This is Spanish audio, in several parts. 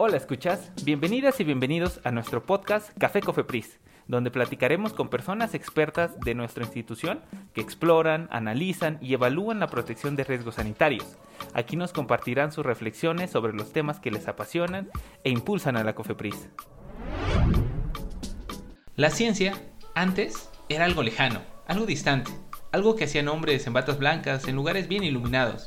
Hola, ¿escuchas? Bienvenidas y bienvenidos a nuestro podcast Café Cofepris, donde platicaremos con personas expertas de nuestra institución que exploran, analizan y evalúan la protección de riesgos sanitarios. Aquí nos compartirán sus reflexiones sobre los temas que les apasionan e impulsan a la Cofepris. La ciencia, antes, era algo lejano, algo distante, algo que hacían hombres en batas blancas en lugares bien iluminados.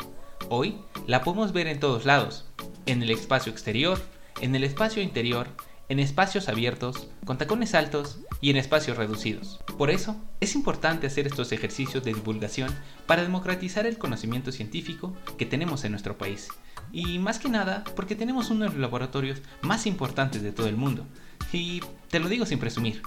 Hoy la podemos ver en todos lados, en el espacio exterior, en el espacio interior, en espacios abiertos, con tacones altos y en espacios reducidos. Por eso, es importante hacer estos ejercicios de divulgación para democratizar el conocimiento científico que tenemos en nuestro país. Y más que nada, porque tenemos uno de los laboratorios más importantes de todo el mundo. Y te lo digo sin presumir.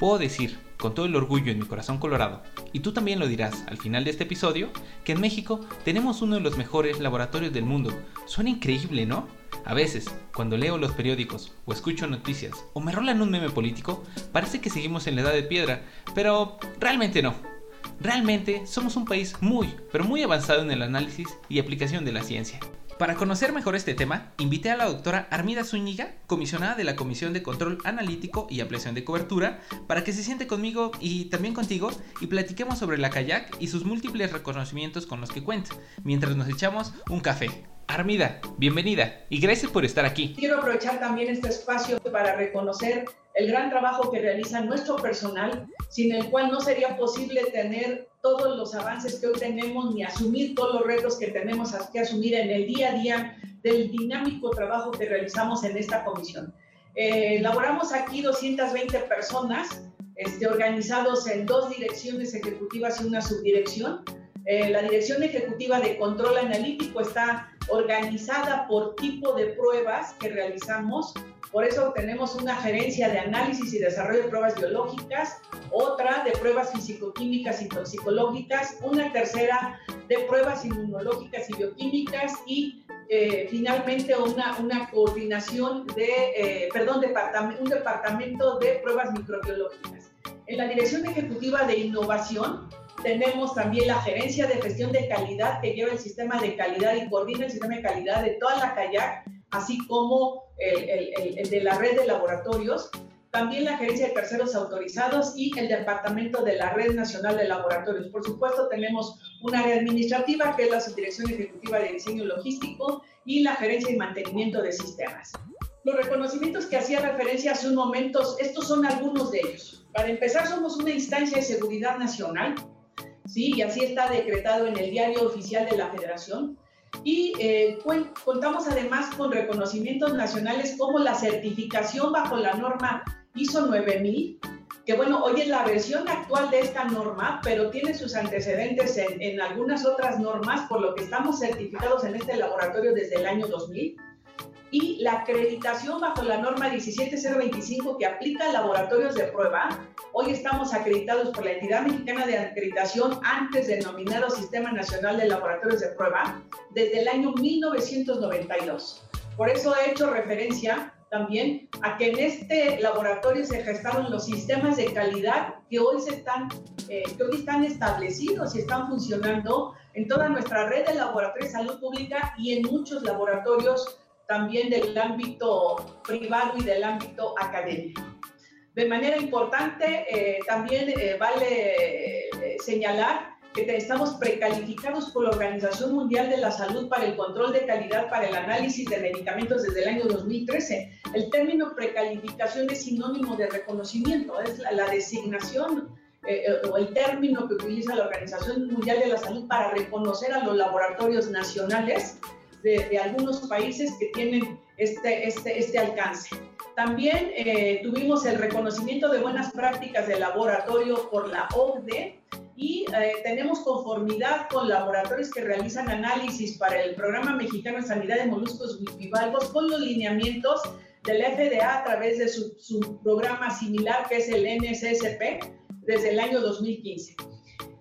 Puedo decir, con todo el orgullo en mi corazón colorado, y tú también lo dirás al final de este episodio, que en México tenemos uno de los mejores laboratorios del mundo. Suena increíble, ¿no? A veces, cuando leo los periódicos o escucho noticias o me rolan un meme político, parece que seguimos en la edad de piedra, pero realmente no. Realmente somos un país muy, pero muy avanzado en el análisis y aplicación de la ciencia. Para conocer mejor este tema, invité a la doctora Armida Zúñiga, comisionada de la Comisión de Control Analítico y Ampliación de Cobertura, para que se siente conmigo y también contigo y platiquemos sobre la kayak y sus múltiples reconocimientos con los que cuenta, mientras nos echamos un café. Armida, bienvenida y gracias por estar aquí. Quiero aprovechar también este espacio para reconocer el gran trabajo que realiza nuestro personal, sin el cual no sería posible tener todos los avances que hoy tenemos ni asumir todos los retos que tenemos que asumir en el día a día del dinámico trabajo que realizamos en esta comisión. Eh, elaboramos aquí 220 personas este, organizados en dos direcciones ejecutivas y una subdirección. Eh, la dirección ejecutiva de control analítico está organizada por tipo de pruebas que realizamos. Por eso tenemos una gerencia de análisis y desarrollo de pruebas biológicas, otra de pruebas fisicoquímicas y toxicológicas, una tercera de pruebas inmunológicas y bioquímicas y eh, finalmente una, coordinación de, eh, perdón, un departamento de pruebas microbiológicas. En la Dirección Ejecutiva de Innovación tenemos también la gerencia de gestión de calidad que lleva el sistema de calidad y coordina el sistema de calidad de toda la kayak, así como el, de la red de laboratorios. También la gerencia de terceros autorizados y el departamento de la Red Nacional de Laboratorios. Por supuesto, tenemos un área administrativa que es la Subdirección Ejecutiva de Diseño Logístico y la gerencia y mantenimiento de sistemas. Los reconocimientos que hacía referencia hace un momento, estos son algunos de ellos. Para empezar, somos una instancia de seguridad nacional ¿sí? Y así está decretado en el diario oficial de la Federación. Y eh, contamos además con reconocimientos nacionales como la certificación bajo la norma ISO 9000, que bueno, hoy es la versión actual de esta norma, pero tiene sus antecedentes en, en algunas otras normas, por lo que estamos certificados en este laboratorio desde el año 2000 y la acreditación bajo la norma 17025 que aplica laboratorios de prueba. Hoy estamos acreditados por la entidad mexicana de acreditación antes denominado Sistema Nacional de Laboratorios de Prueba desde el año 1992. Por eso he hecho referencia también a que en este laboratorio se gestaron los sistemas de calidad que hoy, se están, eh, que hoy están establecidos y están funcionando en toda nuestra red de laboratorios de salud pública y en muchos laboratorios también del ámbito privado y del ámbito académico. De manera importante, eh, también eh, vale eh, señalar que estamos precalificados por la Organización Mundial de la Salud para el control de calidad para el análisis de medicamentos desde el año 2013. El término precalificación es sinónimo de reconocimiento, es la, la designación o el término que utiliza la Organización Mundial de la Salud para reconocer a los laboratorios nacionales de, algunos países que tienen este, este, este alcance. También eh, tuvimos el reconocimiento de buenas prácticas de laboratorio por la OCDE y eh, tenemos conformidad con laboratorios que realizan análisis para el Programa Mexicano de Sanidad de Moluscos Bivalvos con los lineamientos del FDA a través de su, su programa similar que es el NSSP desde el año 2015.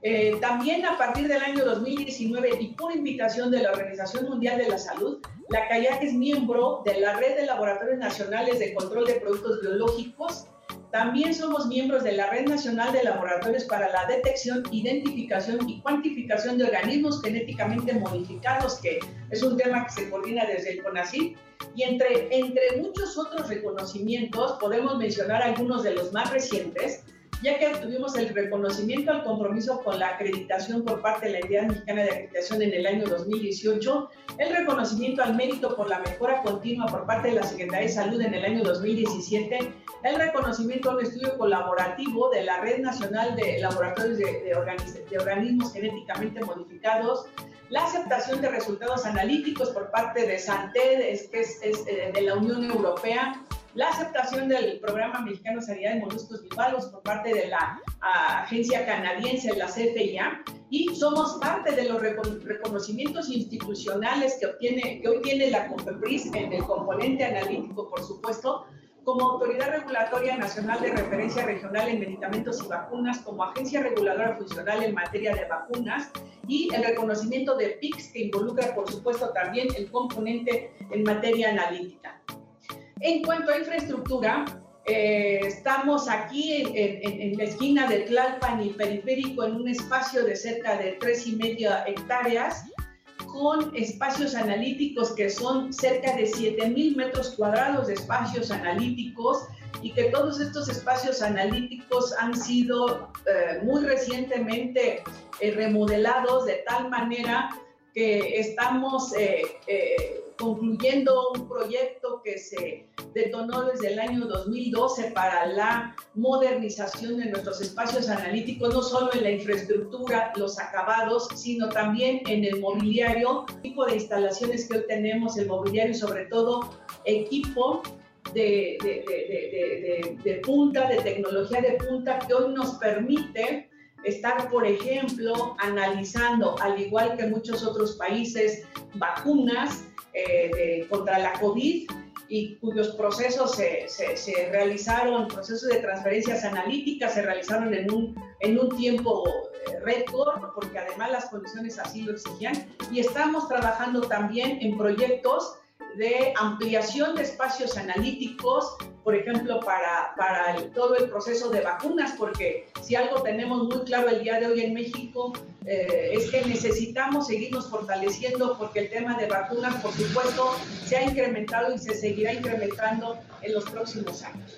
Eh, también a partir del año 2019 y por invitación de la Organización Mundial de la Salud, la CAIAC es miembro de la Red de Laboratorios Nacionales de Control de Productos Biológicos También somos miembros de la Red Nacional de Laboratorios para la Detección, Identificación y Cuantificación de Organismos Genéticamente Modificados, que es un tema que se coordina desde el CONACYT. Y entre, entre muchos otros reconocimientos, podemos mencionar algunos de los más recientes, ya que obtuvimos el reconocimiento al compromiso con la acreditación por parte de la Entidad Mexicana de Acreditación en el año 2018, el reconocimiento al mérito por la mejora continua por parte de la Secretaría de Salud en el año 2017, el reconocimiento a un estudio colaborativo de la Red Nacional de Laboratorios de, Organismos Genéticamente Modificados, la aceptación de resultados analíticos por parte de SANTED, que es, eh, de la Unión Europea, la aceptación del Programa Mexicano de Sanidad de Moluscos Bivalvos por parte de la agencia canadiense, la CFIA, y somos parte de los reconocimientos institucionales que, obtiene, que hoy tiene la COFEPRIS en el componente analítico, por supuesto, como Autoridad Regulatoria Nacional de Referencia Regional en Medicamentos y Vacunas, como Agencia Reguladora Funcional en materia de vacunas y el reconocimiento de PICS que involucra, por supuesto, también el componente en materia analítica. En cuanto a infraestructura, eh, estamos aquí en, la esquina de Tlalpan y Periférico en un espacio de cerca de tres y media hectáreas con espacios analíticos que son cerca de 7.000 metros cuadrados de espacios analíticos y que todos estos espacios analíticos han sido eh, muy recientemente eh, remodelados de tal manera que estamos concluyendo un proyecto que se detonó desde el año 2012 para la modernización de nuestros espacios analíticos, no solo en la infraestructura, los acabados, sino también en el mobiliario, tipo de instalaciones que hoy tenemos, el mobiliario y sobre todo equipo de, de, de, de, punta, de tecnología de punta que hoy nos permite estar, por ejemplo, analizando, al igual que muchos otros países, vacunas eh, contra la COVID y cuyos procesos se, se, realizaron, procesos de transferencias analíticas se realizaron en un, en un tiempo eh, récord, porque además las condiciones así lo exigían, y estamos trabajando también en proyectos de ampliación de espacios analíticos, por ejemplo, para, para todo el proceso de vacunas, porque si algo tenemos muy claro el día de hoy en México eh, es que necesitamos seguirnos fortaleciendo porque el tema de vacunas, por supuesto, se ha incrementado y se seguirá incrementando en los próximos años.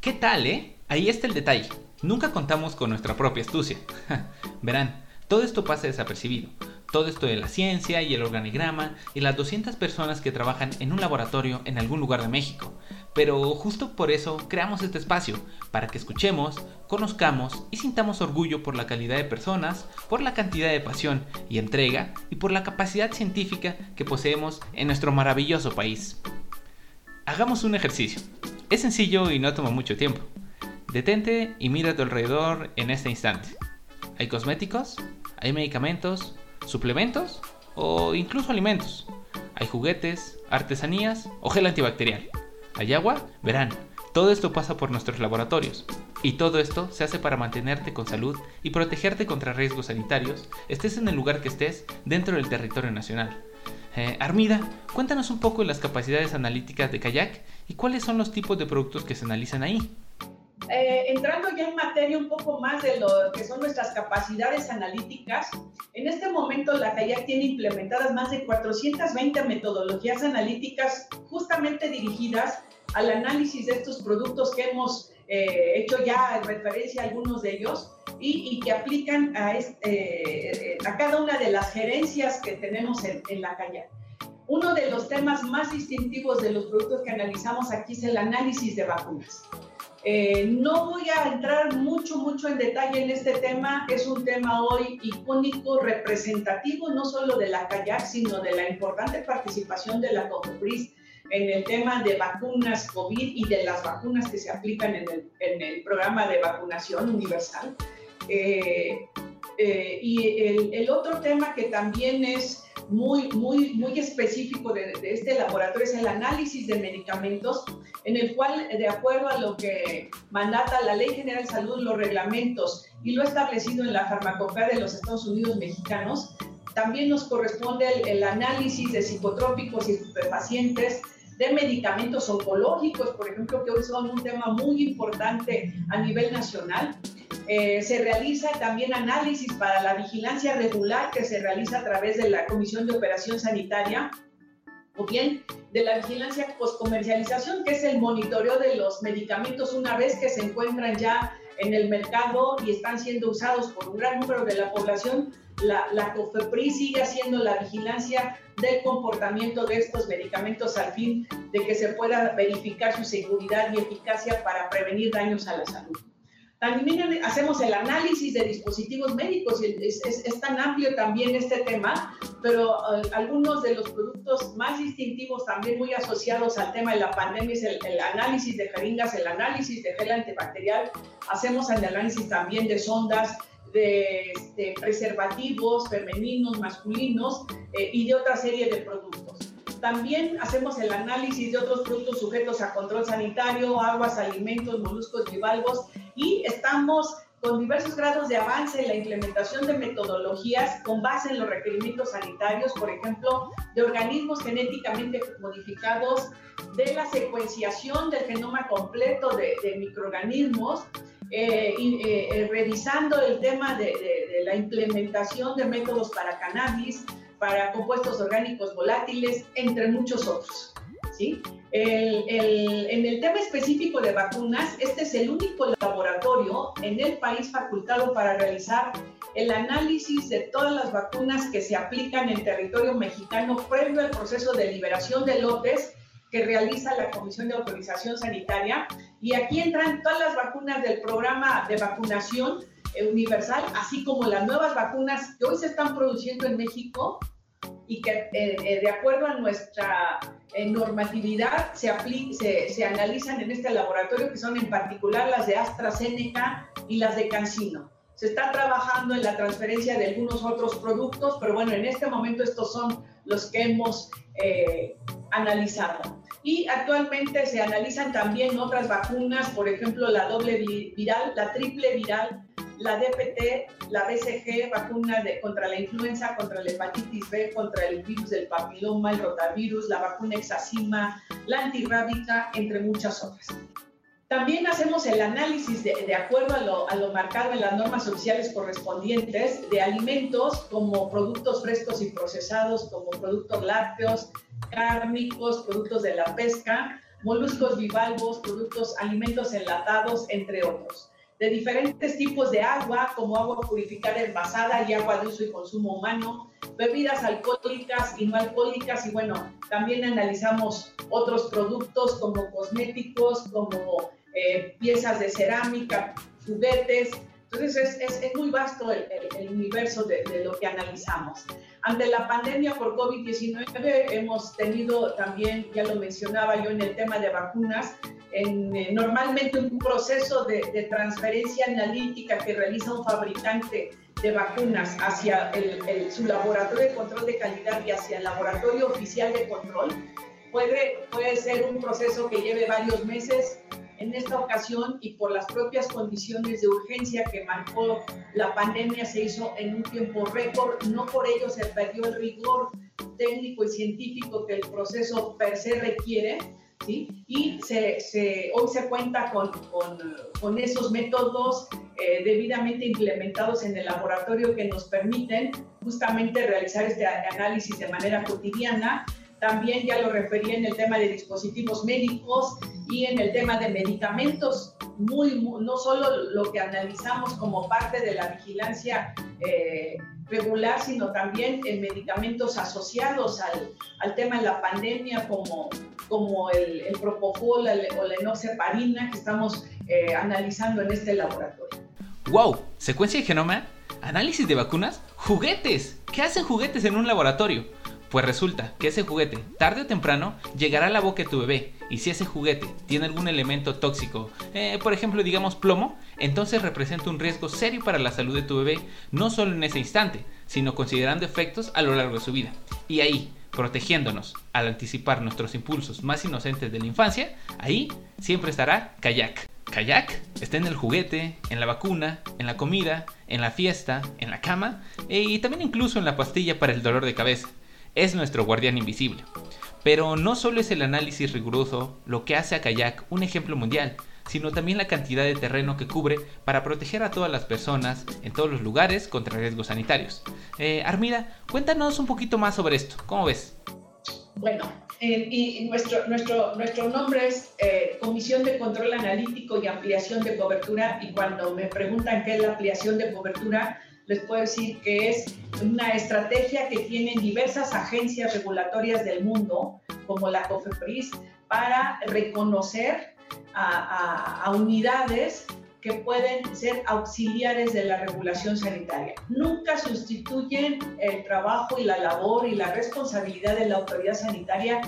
¿Qué tal, eh? Ahí está el detalle. Nunca contamos con nuestra propia astucia. Verán, todo esto pasa desapercibido todo esto de la ciencia y el organigrama y las 200 personas que trabajan en un laboratorio en algún lugar de México. Pero justo por eso creamos este espacio, para que escuchemos, conozcamos y sintamos orgullo por la calidad de personas, por la cantidad de pasión y entrega y por la capacidad científica que poseemos en nuestro maravilloso país. Hagamos un ejercicio. Es sencillo y no toma mucho tiempo. Detente y mira a tu alrededor en este instante. ¿Hay cosméticos? ¿Hay medicamentos? Suplementos o incluso alimentos. Hay juguetes, artesanías o gel antibacterial. ¿Hay agua? Verán, todo esto pasa por nuestros laboratorios. Y todo esto se hace para mantenerte con salud y protegerte contra riesgos sanitarios, estés en el lugar que estés dentro del territorio nacional. Eh, Armida, cuéntanos un poco de las capacidades analíticas de Kayak y cuáles son los tipos de productos que se analizan ahí. Eh, entrando ya en materia un poco más de lo que son nuestras capacidades analíticas, en este momento la CAIAC tiene implementadas más de 420 metodologías analíticas justamente dirigidas al análisis de estos productos que hemos eh, hecho ya en referencia a algunos de ellos y, que aplican a, este, a, cada una de las gerencias que tenemos en, en la CAIAC. Uno de los temas más distintivos de los productos que analizamos aquí es el análisis de vacunas. Eh, no voy a entrar mucho, mucho en detalle en este tema. Es un tema hoy icónico, representativo, no solo de la CAYAC, sino de la importante participación de la COFEPRIS en el tema de vacunas COVID y de las vacunas que se aplican en el, programa de vacunación universal. Eh, eh, y el, el, otro tema que también es muy, muy, muy específico de, este laboratorio es el análisis de medicamentos, en el cual, de acuerdo a lo que mandata la Ley General de Salud, los reglamentos y lo establecido en la farmacopea de los Estados Unidos mexicanos, también nos corresponde el, análisis de psicotrópicos y estupefacientes, de medicamentos oncológicos, por ejemplo, que hoy son un tema muy importante a nivel nacional. Eh, se realiza también análisis para la vigilancia regular que se realiza a través de la Comisión de Operación Sanitaria o bien de la vigilancia postcomercialización, que es el monitoreo de los medicamentos una vez que se encuentran ya en el mercado y están siendo usados por un gran número de la población. La, la COFEPRI sigue haciendo la vigilancia del comportamiento de estos medicamentos al fin de que se pueda verificar su seguridad y eficacia para prevenir daños a la salud. También hacemos el análisis de dispositivos médicos, es, es, tan amplio también este tema, pero eh, algunos de los productos más distintivos también muy asociados al tema de la pandemia es el, análisis de jeringas, el análisis de gel antibacterial, hacemos el análisis también de sondas, de, preservativos femeninos, masculinos eh, y de otra serie de productos. También hacemos el análisis de otros productos sujetos a control sanitario, aguas, alimentos, moluscos, bivalvos y estamos con diversos grados de avance en la implementación de metodologías con base en los requerimientos sanitarios, por ejemplo, de organismos genéticamente modificados, de la secuenciación del genoma completo de, microorganismos, eh, eh, revisando el tema de, de, la implementación de métodos para cannabis, para compuestos orgánicos volátiles, entre muchos otros. ¿Sí? en el tema específico de vacunas, este es el único laboratorio en el país facultado para realizar el análisis de todas las vacunas que se aplican en territorio mexicano previo al proceso de liberación de lotes que realiza la Comisión de Autorización Sanitaria. Y aquí entran todas las vacunas del programa de vacunación eh, universal, así como las nuevas vacunas que hoy se están produciendo en México y que eh, eh, de acuerdo a nuestra normatividad se, se, se, analizan en este laboratorio, que son en particular las de AstraZeneca y las de CanSino. Se está trabajando en la transferencia de algunos otros productos, pero bueno, en este momento estos son los que hemos analizado. Y actualmente se analizan también otras vacunas, por ejemplo, la doble viral, la triple viral la DPT, la BCG, vacuna contra la influenza, contra la hepatitis B, contra el virus del papiloma, el rotavirus, la vacuna hexacima, la antirrábica, entre muchas otras. También hacemos el análisis de, de acuerdo a lo, a lo, marcado en las normas oficiales correspondientes de alimentos como productos frescos y procesados, como productos lácteos, cárnicos, productos de la pesca, moluscos bivalvos, productos, alimentos enlatados, entre otros de diferentes tipos de agua, como agua purificada envasada y agua de uso y consumo humano, bebidas alcohólicas y no alcohólicas, y bueno, también analizamos otros productos como cosméticos, como eh, piezas de cerámica, juguetes. Entonces es, es, muy vasto el, el, universo de, de, lo que analizamos. Ante la pandemia por COVID-19 hemos tenido también, ya lo mencionaba yo en el tema de vacunas, eh, normalmente un proceso de, transferencia analítica que realiza un fabricante de vacunas hacia su laboratorio de control de calidad y hacia el laboratorio oficial de control puede, puede ser un proceso que lleve varios meses. En esta ocasión y por las propias condiciones de urgencia que marcó la pandemia se hizo en un tiempo récord, no por ello se perdió el rigor técnico y científico que el proceso per se requiere, y hoy se cuenta con, con, esos métodos eh, debidamente implementados en el laboratorio que nos permiten justamente realizar este análisis de manera cotidiana. También ya lo referí en el tema de dispositivos médicos y en el tema de medicamentos, muy, no solo lo que analizamos como parte de la vigilancia eh, regular, sino también en medicamentos asociados al, al tema de la pandemia como como el, el propofol o la enoxaparina que estamos eh, analizando en este laboratorio. ¡Wow! ¿Secuencia de genoma? ¿Análisis de vacunas? ¡Juguetes! ¿Qué hacen juguetes en un laboratorio? Pues resulta que ese juguete, tarde o temprano, llegará a la boca de tu bebé, y si ese juguete tiene algún elemento tóxico, eh, por ejemplo digamos plomo, entonces representa un riesgo serio para la salud de tu bebé, no solo en ese instante, sino considerando efectos a lo largo de su vida. Y ahí, protegiéndonos al anticipar nuestros impulsos más inocentes de la infancia, ahí siempre estará Kayak. Kayak está en el juguete, en la vacuna, en la comida, en la fiesta, en la cama e, y también incluso en la pastilla para el dolor de cabeza. Es nuestro guardián invisible. Pero no solo es el análisis riguroso lo que hace a Kayak un ejemplo mundial, sino también la cantidad de terreno que cubre para proteger a todas las personas en todos los lugares contra riesgos sanitarios. Eh, Armida, cuéntanos un poquito más sobre esto, ¿cómo ves? Bueno, y nuestro, nuestro, nuestro nombre es eh, Comisión de Control Analítico y Ampliación de Cobertura y cuando me preguntan qué es la ampliación de cobertura, les puedo decir que es una estrategia que tienen diversas agencias regulatorias del mundo, como la COFEPRIS, para reconocer a, a, unidades que pueden ser auxiliares de la regulación sanitaria. Nunca sustituyen el trabajo y la labor y la responsabilidad de la autoridad sanitaria,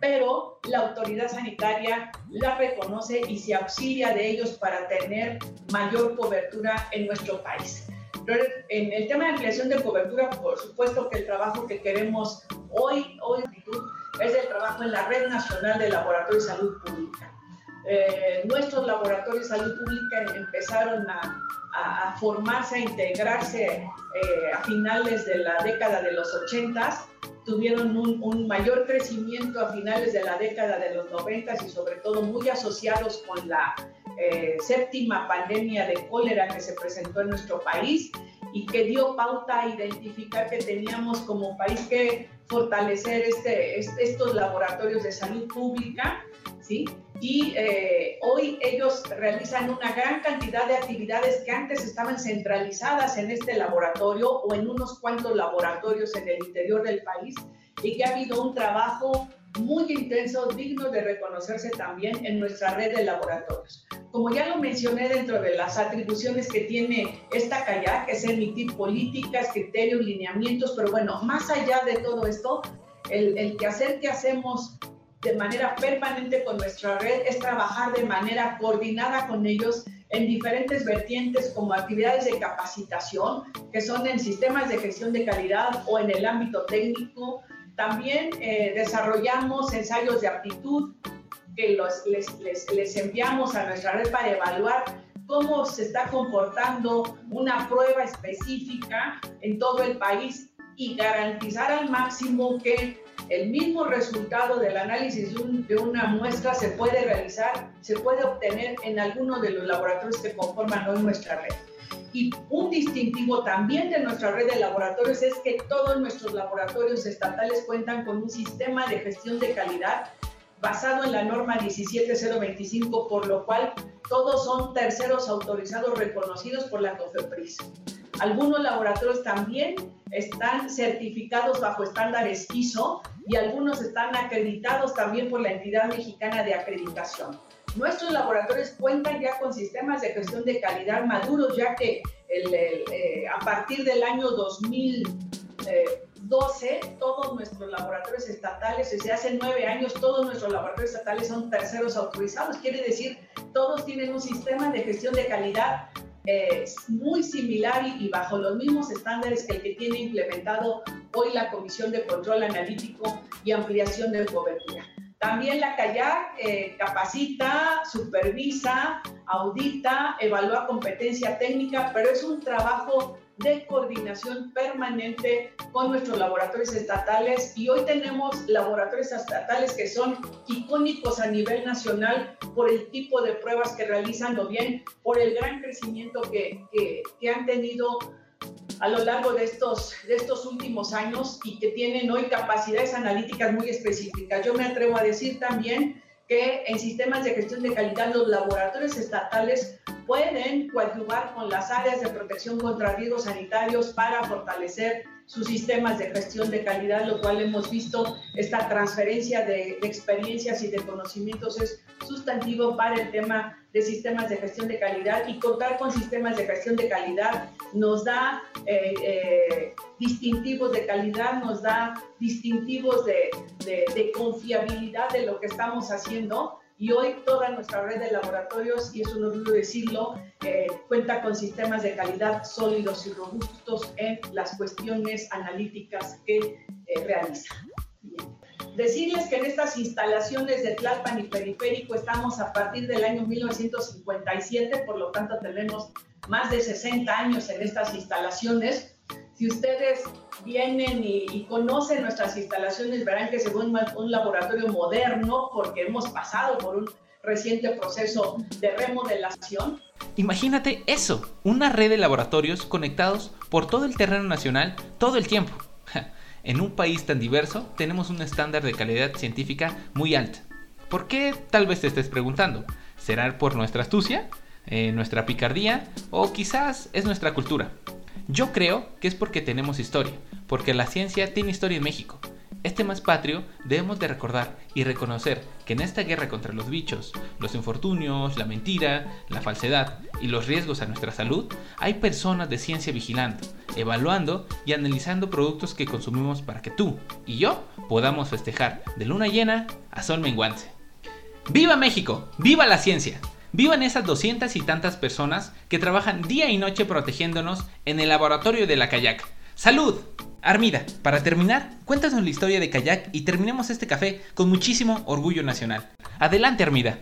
pero la autoridad sanitaria la reconoce y se auxilia de ellos para tener mayor cobertura en nuestro país. En el tema de ampliación de cobertura, por supuesto que el trabajo que queremos hoy, hoy es el trabajo en la Red Nacional de Laboratorios de Salud Pública. Eh, nuestros laboratorios de salud pública empezaron a, a, formarse, a integrarse eh, a finales de la década de los 80, tuvieron un, un, mayor crecimiento a finales de la década de los 90 y sobre todo muy asociados con la eh, séptima pandemia de cólera que se presentó en nuestro país y que dio pauta a identificar que teníamos como país que fortalecer este, estos laboratorios de salud pública, ¿sí? Y eh, hoy ellos realizan una gran cantidad de actividades que antes estaban centralizadas en este laboratorio o en unos cuantos laboratorios en el interior del país y que ha habido un trabajo muy intenso, digno de reconocerse también en nuestra red de laboratorios. Como ya lo mencioné dentro de las atribuciones que tiene esta CAYAC, es emitir políticas, criterios, lineamientos, pero bueno, más allá de todo esto, el, el quehacer que hacemos de manera permanente con nuestra red es trabajar de manera coordinada con ellos en diferentes vertientes como actividades de capacitación, que son en sistemas de gestión de calidad o en el ámbito técnico, también eh, desarrollamos ensayos de aptitud que los, les, enviamos a nuestra red para evaluar cómo se está comportando una prueba específica en todo el país y garantizar al máximo que el mismo resultado del análisis de una muestra se puede realizar, se puede obtener en alguno de los laboratorios que conforman hoy nuestra red. Y un distintivo también de nuestra red de laboratorios es que todos nuestros laboratorios estatales cuentan con un sistema de gestión de calidad basado en la norma 17025, por lo cual todos son terceros autorizados reconocidos por la COFEPRIS. Algunos laboratorios también están certificados bajo estándares ISO y algunos están acreditados también por la entidad mexicana de acreditación. Nuestros laboratorios cuentan ya con sistemas de gestión de calidad maduros, ya que eh, a partir del año 2012 todos nuestros laboratorios estatales, desde hace nueve años, todos nuestros laboratorios estatales son terceros autorizados. Quiere decir, todos tienen un sistema de gestión de calidad eh, muy similar y, y, bajo los mismos estándares que el que tiene implementado hoy la Comisión de Control Analítico y Ampliación de Cobertura. También la CAYAC eh, capacita, supervisa, audita, evalúa competencia técnica, pero es un trabajo de coordinación permanente con nuestros laboratorios estatales. Y hoy tenemos laboratorios estatales que son icónicos a nivel nacional por el tipo de pruebas que realizan o bien por el gran crecimiento que, que, que han tenido a lo largo de estos, de estos últimos años y que tienen hoy capacidades analíticas muy específicas. Yo me atrevo a decir también que en sistemas de gestión de calidad los laboratorios estatales pueden coadyuvar con las áreas de protección contra riesgos sanitarios para fortalecer sus sistemas de gestión de calidad, lo cual hemos visto, esta transferencia de, de experiencias y de conocimientos es sustantivo para el tema de sistemas de gestión de calidad y contar con sistemas de gestión de calidad nos da eh, eh, distintivos de calidad, nos da distintivos de, de, de, confiabilidad de lo que estamos haciendo. Y hoy toda nuestra red de laboratorios, y eso no dudo decirlo, eh, cuenta con sistemas de calidad sólidos y robustos en las cuestiones analíticas que realizan. Decirles que en estas instalaciones de Tlalpan y Periférico estamos a partir del año 1957, por lo tanto tenemos más de 60 años en estas instalaciones. Si ustedes vienen y, conocen nuestras instalaciones, verán que se ve un, un laboratorio moderno porque hemos pasado por un reciente proceso de remodelación. Imagínate eso, una red de laboratorios conectados por todo el terreno nacional todo el tiempo. En un país tan diverso tenemos un estándar de calidad científica muy alto. ¿Por qué? Tal vez te estés preguntando. ¿Será por nuestra astucia? Eh, ¿Nuestra picardía? ¿O quizás es nuestra cultura? Yo creo que es porque tenemos historia, porque la ciencia tiene historia en México. Este más patrio debemos de recordar y reconocer que en esta guerra contra los bichos, los infortunios, la mentira, la falsedad y los riesgos a nuestra salud, hay personas de ciencia vigilando, evaluando y analizando productos que consumimos para que tú y yo podamos festejar de luna llena a sol menguante. ¡Viva México! ¡Viva la ciencia! ¡Vivan esas doscientas y tantas personas que trabajan día y noche protegiéndonos en el laboratorio de la kayak! ¡Salud! Armida, para terminar, cuéntanos la historia de Kayak y terminemos este café con muchísimo orgullo nacional. Adelante, Armida.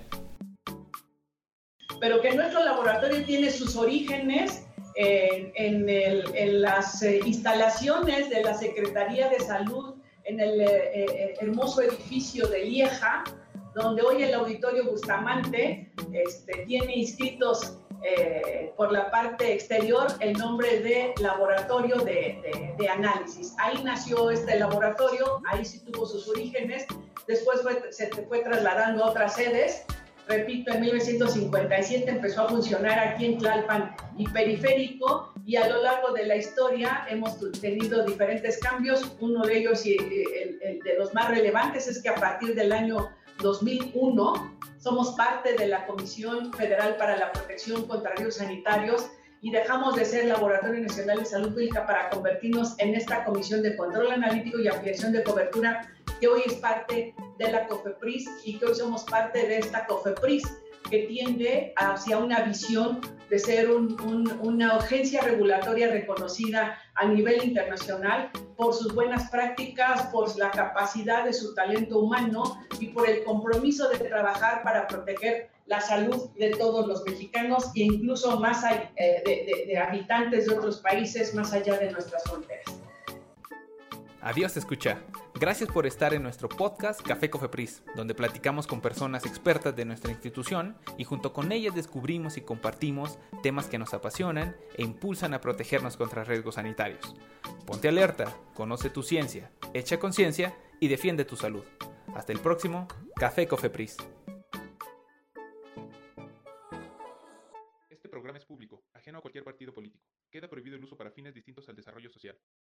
Pero que nuestro laboratorio tiene sus orígenes en, las eh, instalaciones de la Secretaría de Salud en el eh, eh, hermoso edificio de Lieja, donde hoy el Auditorio Bustamante este, tiene inscritos eh, por la parte exterior el nombre de laboratorio de, análisis. Ahí nació este laboratorio, ahí sí tuvo sus orígenes, después se fue trasladando a otras sedes. Repito, en 1957 empezó a funcionar aquí en Tlalpan y Periférico y a lo largo de la historia hemos tenido diferentes cambios. Uno de ellos y el de los más relevantes es que a partir del año 2001 somos parte de la Comisión Federal para la Protección contra Riesgos Sanitarios y dejamos de ser Laboratorio Nacional de Salud Pública para convertirnos en esta Comisión de Control Analítico y Ampliación de Cobertura que hoy es parte de la COFEPRIS y que hoy somos parte de esta COFEPRIS que tiende hacia una visión de ser una agencia regulatoria reconocida a nivel internacional por sus buenas prácticas, por la capacidad de su talento humano y por el compromiso de trabajar para proteger la salud de todos los mexicanos e incluso más eh, de, de habitantes de otros países más allá de nuestras fronteras. Adiós, escucha. Gracias por estar en nuestro podcast Café Cofepris, donde platicamos con personas expertas de nuestra institución y junto con ellas descubrimos y compartimos temas que nos apasionan e impulsan a protegernos contra riesgos sanitarios. Ponte alerta, conoce tu ciencia, echa conciencia y defiende tu salud. Hasta el próximo Café Cofepris. Este programa es público, ajeno a cualquier partido político. Queda prohibido el uso para fines distintos al desarrollo social.